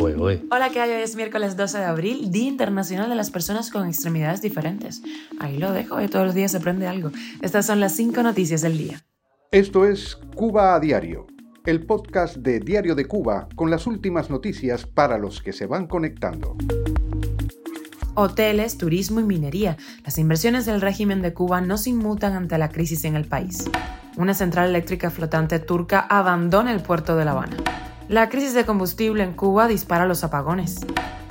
Hola, ¿qué hay? Hoy es miércoles 12 de abril, Día Internacional de las Personas con Extremidades Diferentes. Ahí lo dejo, y todos los días se aprende algo. Estas son las cinco noticias del día. Esto es Cuba a Diario, el podcast de Diario de Cuba con las últimas noticias para los que se van conectando. Hoteles, turismo y minería. Las inversiones del régimen de Cuba no se inmutan ante la crisis en el país. Una central eléctrica flotante turca abandona el puerto de La Habana. La crisis de combustible en Cuba dispara los apagones.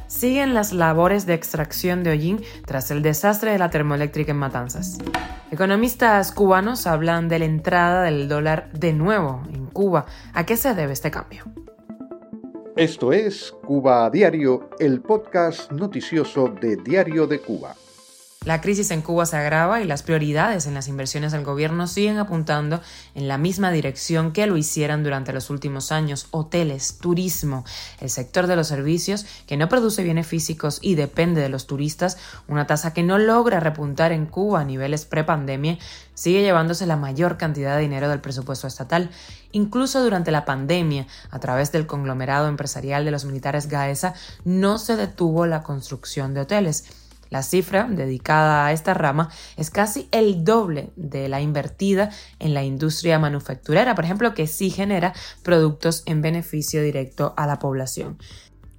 Siguen las labores de extracción de hollín tras el desastre de la termoeléctrica en Matanzas. Economistas cubanos hablan de la entrada del dólar de nuevo en Cuba. ¿A qué se debe este cambio? Esto es Cuba a Diario, el podcast noticioso de Diario de Cuba. La crisis en Cuba se agrava y las prioridades en las inversiones del gobierno siguen apuntando en la misma dirección que lo hicieran durante los últimos años. Hoteles, turismo, el sector de los servicios, que no produce bienes físicos y depende de los turistas, una tasa que no logra repuntar en Cuba a niveles prepandemia, sigue llevándose la mayor cantidad de dinero del presupuesto estatal. Incluso durante la pandemia, a través del conglomerado empresarial de los militares Gaesa, no se detuvo la construcción de hoteles. La cifra dedicada a esta rama es casi el doble de la invertida en la industria manufacturera, por ejemplo, que sí genera productos en beneficio directo a la población.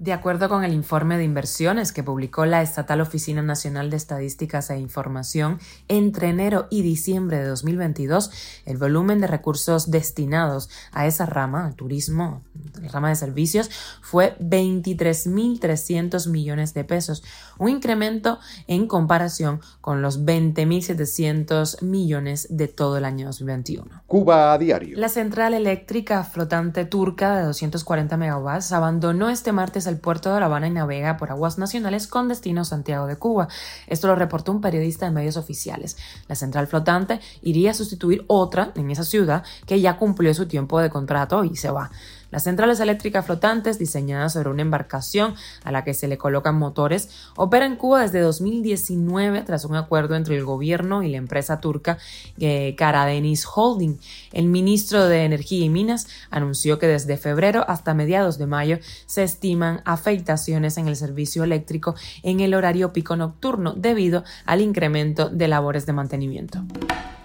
De acuerdo con el informe de inversiones que publicó la Estatal Oficina Nacional de Estadísticas e Información, entre enero y diciembre de 2022, el volumen de recursos destinados a esa rama, al turismo, rama de servicios, fue 23.300 millones de pesos, un incremento en comparación con los 20.700 millones de todo el año 2021. Cuba a diario. La central eléctrica flotante turca de 240 megawatts abandonó este martes el puerto de La Habana y navega por aguas nacionales con destino Santiago de Cuba. Esto lo reportó un periodista en medios oficiales. La central flotante iría a sustituir otra en esa ciudad que ya cumplió su tiempo de contrato y se va. Las centrales eléctricas flotantes, diseñadas sobre una embarcación a la que se le colocan motores, operan en Cuba desde 2019 tras un acuerdo entre el gobierno y la empresa turca eh, Karadeniz Holding. El ministro de Energía y Minas anunció que desde febrero hasta mediados de mayo se estiman afectaciones en el servicio eléctrico en el horario pico nocturno debido al incremento de labores de mantenimiento.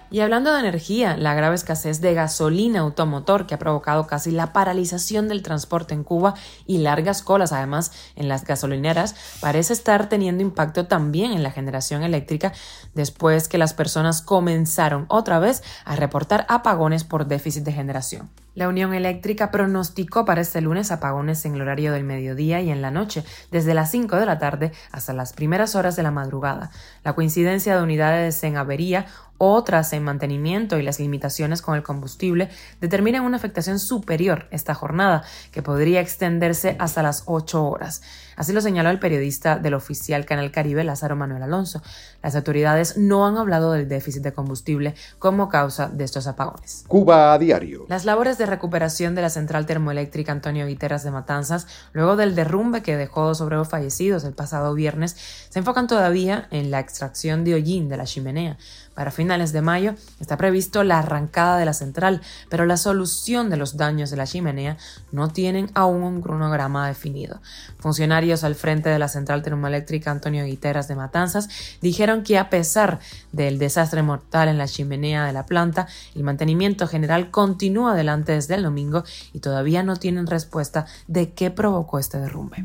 Y hablando de energía, la grave escasez de gasolina automotor que ha provocado casi la paralización del transporte en Cuba y largas colas además en las gasolineras parece estar teniendo impacto también en la generación eléctrica después que las personas comenzaron otra vez a reportar apagones por déficit de generación. La Unión Eléctrica pronosticó para este lunes apagones en el horario del mediodía y en la noche, desde las 5 de la tarde hasta las primeras horas de la madrugada. La coincidencia de unidades en avería otras en mantenimiento y las limitaciones con el combustible determinan una afectación superior esta jornada, que podría extenderse hasta las 8 horas. Así lo señaló el periodista del oficial Canal Caribe, Lázaro Manuel Alonso. Las autoridades no han hablado del déficit de combustible como causa de estos apagones. Cuba a diario. Las labores de recuperación de la central termoeléctrica Antonio Guiteras de Matanzas, luego del derrumbe que dejó dos obreros fallecidos el pasado viernes, se enfocan todavía en la extracción de hollín de la chimenea. Para finales de mayo está previsto la arrancada de la central, pero la solución de los daños de la chimenea no tienen aún un cronograma definido. Funcionarios al frente de la central termoeléctrica Antonio Guiteras de Matanzas dijeron que a pesar del desastre mortal en la chimenea de la planta, el mantenimiento general continúa adelante desde el domingo y todavía no tienen respuesta de qué provocó este derrumbe.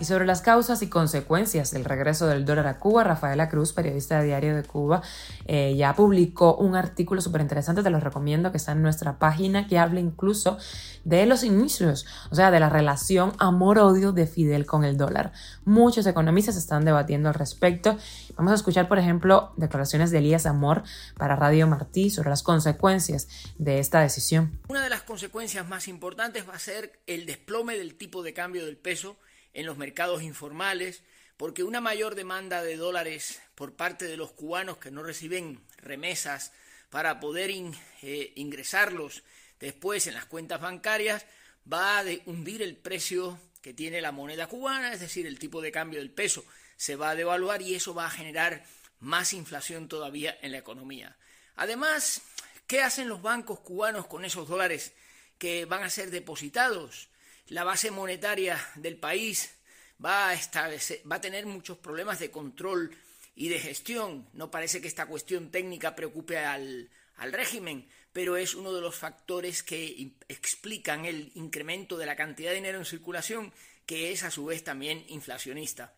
Y sobre las causas y consecuencias del regreso del dólar a Cuba, Rafaela Cruz, periodista de Diario de Cuba, eh, ya publicó un artículo súper interesante, te lo recomiendo, que está en nuestra página, que habla incluso de los inicios, o sea, de la relación amor-odio de Fidel con el dólar. Muchos economistas están debatiendo al respecto. Vamos a escuchar, por ejemplo, declaraciones de Elías Amor para Radio Martí sobre las consecuencias de esta decisión. Una de las consecuencias más importantes va a ser el desplome del tipo de cambio del peso en los mercados informales, porque una mayor demanda de dólares por parte de los cubanos que no reciben remesas para poder eh, ingresarlos después en las cuentas bancarias va a hundir el precio que tiene la moneda cubana, es decir, el tipo de cambio del peso se va a devaluar y eso va a generar más inflación todavía en la economía. Además, ¿qué hacen los bancos cubanos con esos dólares que van a ser depositados? La base monetaria del país va a, va a tener muchos problemas de control y de gestión. No parece que esta cuestión técnica preocupe al, al régimen, pero es uno de los factores que explican el incremento de la cantidad de dinero en circulación, que es a su vez también inflacionista.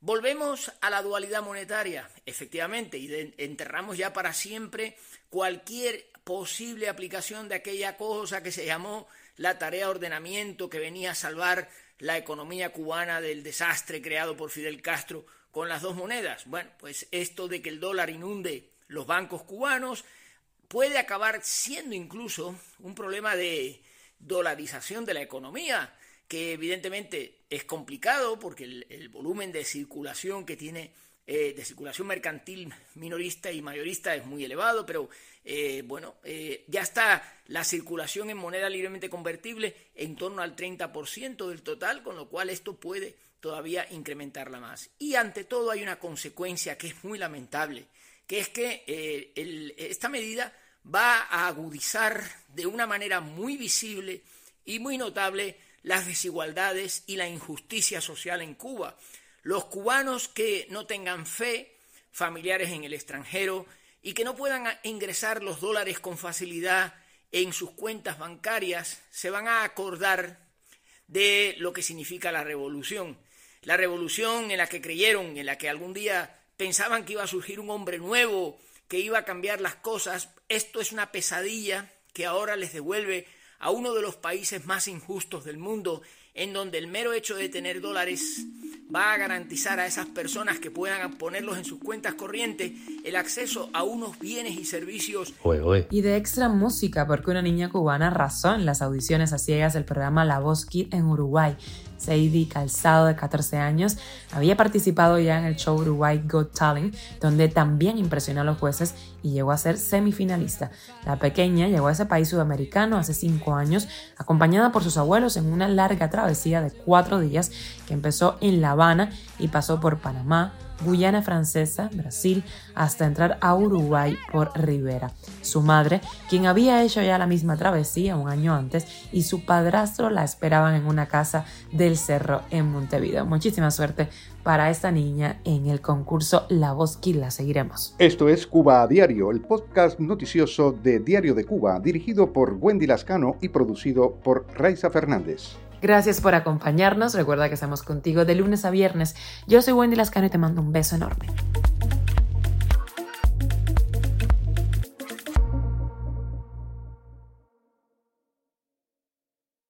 Volvemos a la dualidad monetaria, efectivamente, y enterramos ya para siempre cualquier posible aplicación de aquella cosa que se llamó la tarea de ordenamiento que venía a salvar la economía cubana del desastre creado por Fidel Castro con las dos monedas. Bueno, pues esto de que el dólar inunde los bancos cubanos puede acabar siendo incluso un problema de dolarización de la economía, que evidentemente es complicado porque el, volumen de circulación que tiene, eh, de circulación mercantil minorista y mayorista es muy elevado, pero eh, bueno, eh, ya está la circulación en moneda libremente convertible en torno al 30% del total, con lo cual esto puede todavía incrementarla más. Y ante todo hay una consecuencia que es muy lamentable, que es que esta medida va a agudizar de una manera muy visible y muy notable las desigualdades y la injusticia social en Cuba. Los cubanos que no tengan fe, familiares en el extranjero y que no puedan ingresar los dólares con facilidad en sus cuentas bancarias, se van a acordar de lo que significa la revolución. La revolución en la que creyeron, en la que algún día pensaban que iba a surgir un hombre nuevo, que iba a cambiar las cosas, esto es una pesadilla que ahora les devuelve a uno de los países más injustos del mundo, en donde el mero hecho de tener dólares va a garantizar a esas personas que puedan ponerlos en sus cuentas corrientes el acceso a unos bienes y servicios. Y de extra música, porque una niña cubana arrasó en las audiciones a ciegas del programa La Voz Kid en Uruguay. Sadie Calzado, de 14 años, había participado ya en el show Uruguay Got Talent, donde también impresionó a los jueces y llegó a ser semifinalista. La pequeña llegó a ese país sudamericano hace 5 años, acompañada por sus abuelos en una larga travesía de 4 días que empezó en La Y pasó por Panamá, Guyana Francesa, Brasil, hasta entrar a Uruguay por Rivera. Su madre, quien había hecho ya la misma travesía un año antes, y su padrastro la esperaban en una casa del cerro en Montevideo. Muchísima suerte para esta niña en el concurso La Voz La seguiremos. Esto es Cuba a Diario, el podcast noticioso de Diario de Cuba, dirigido por Wendy Lascano y producido por Raiza Fernández. Gracias por acompañarnos. Recuerda que estamos contigo de lunes a viernes. Yo soy Wendy Lascano y te mando un beso enorme.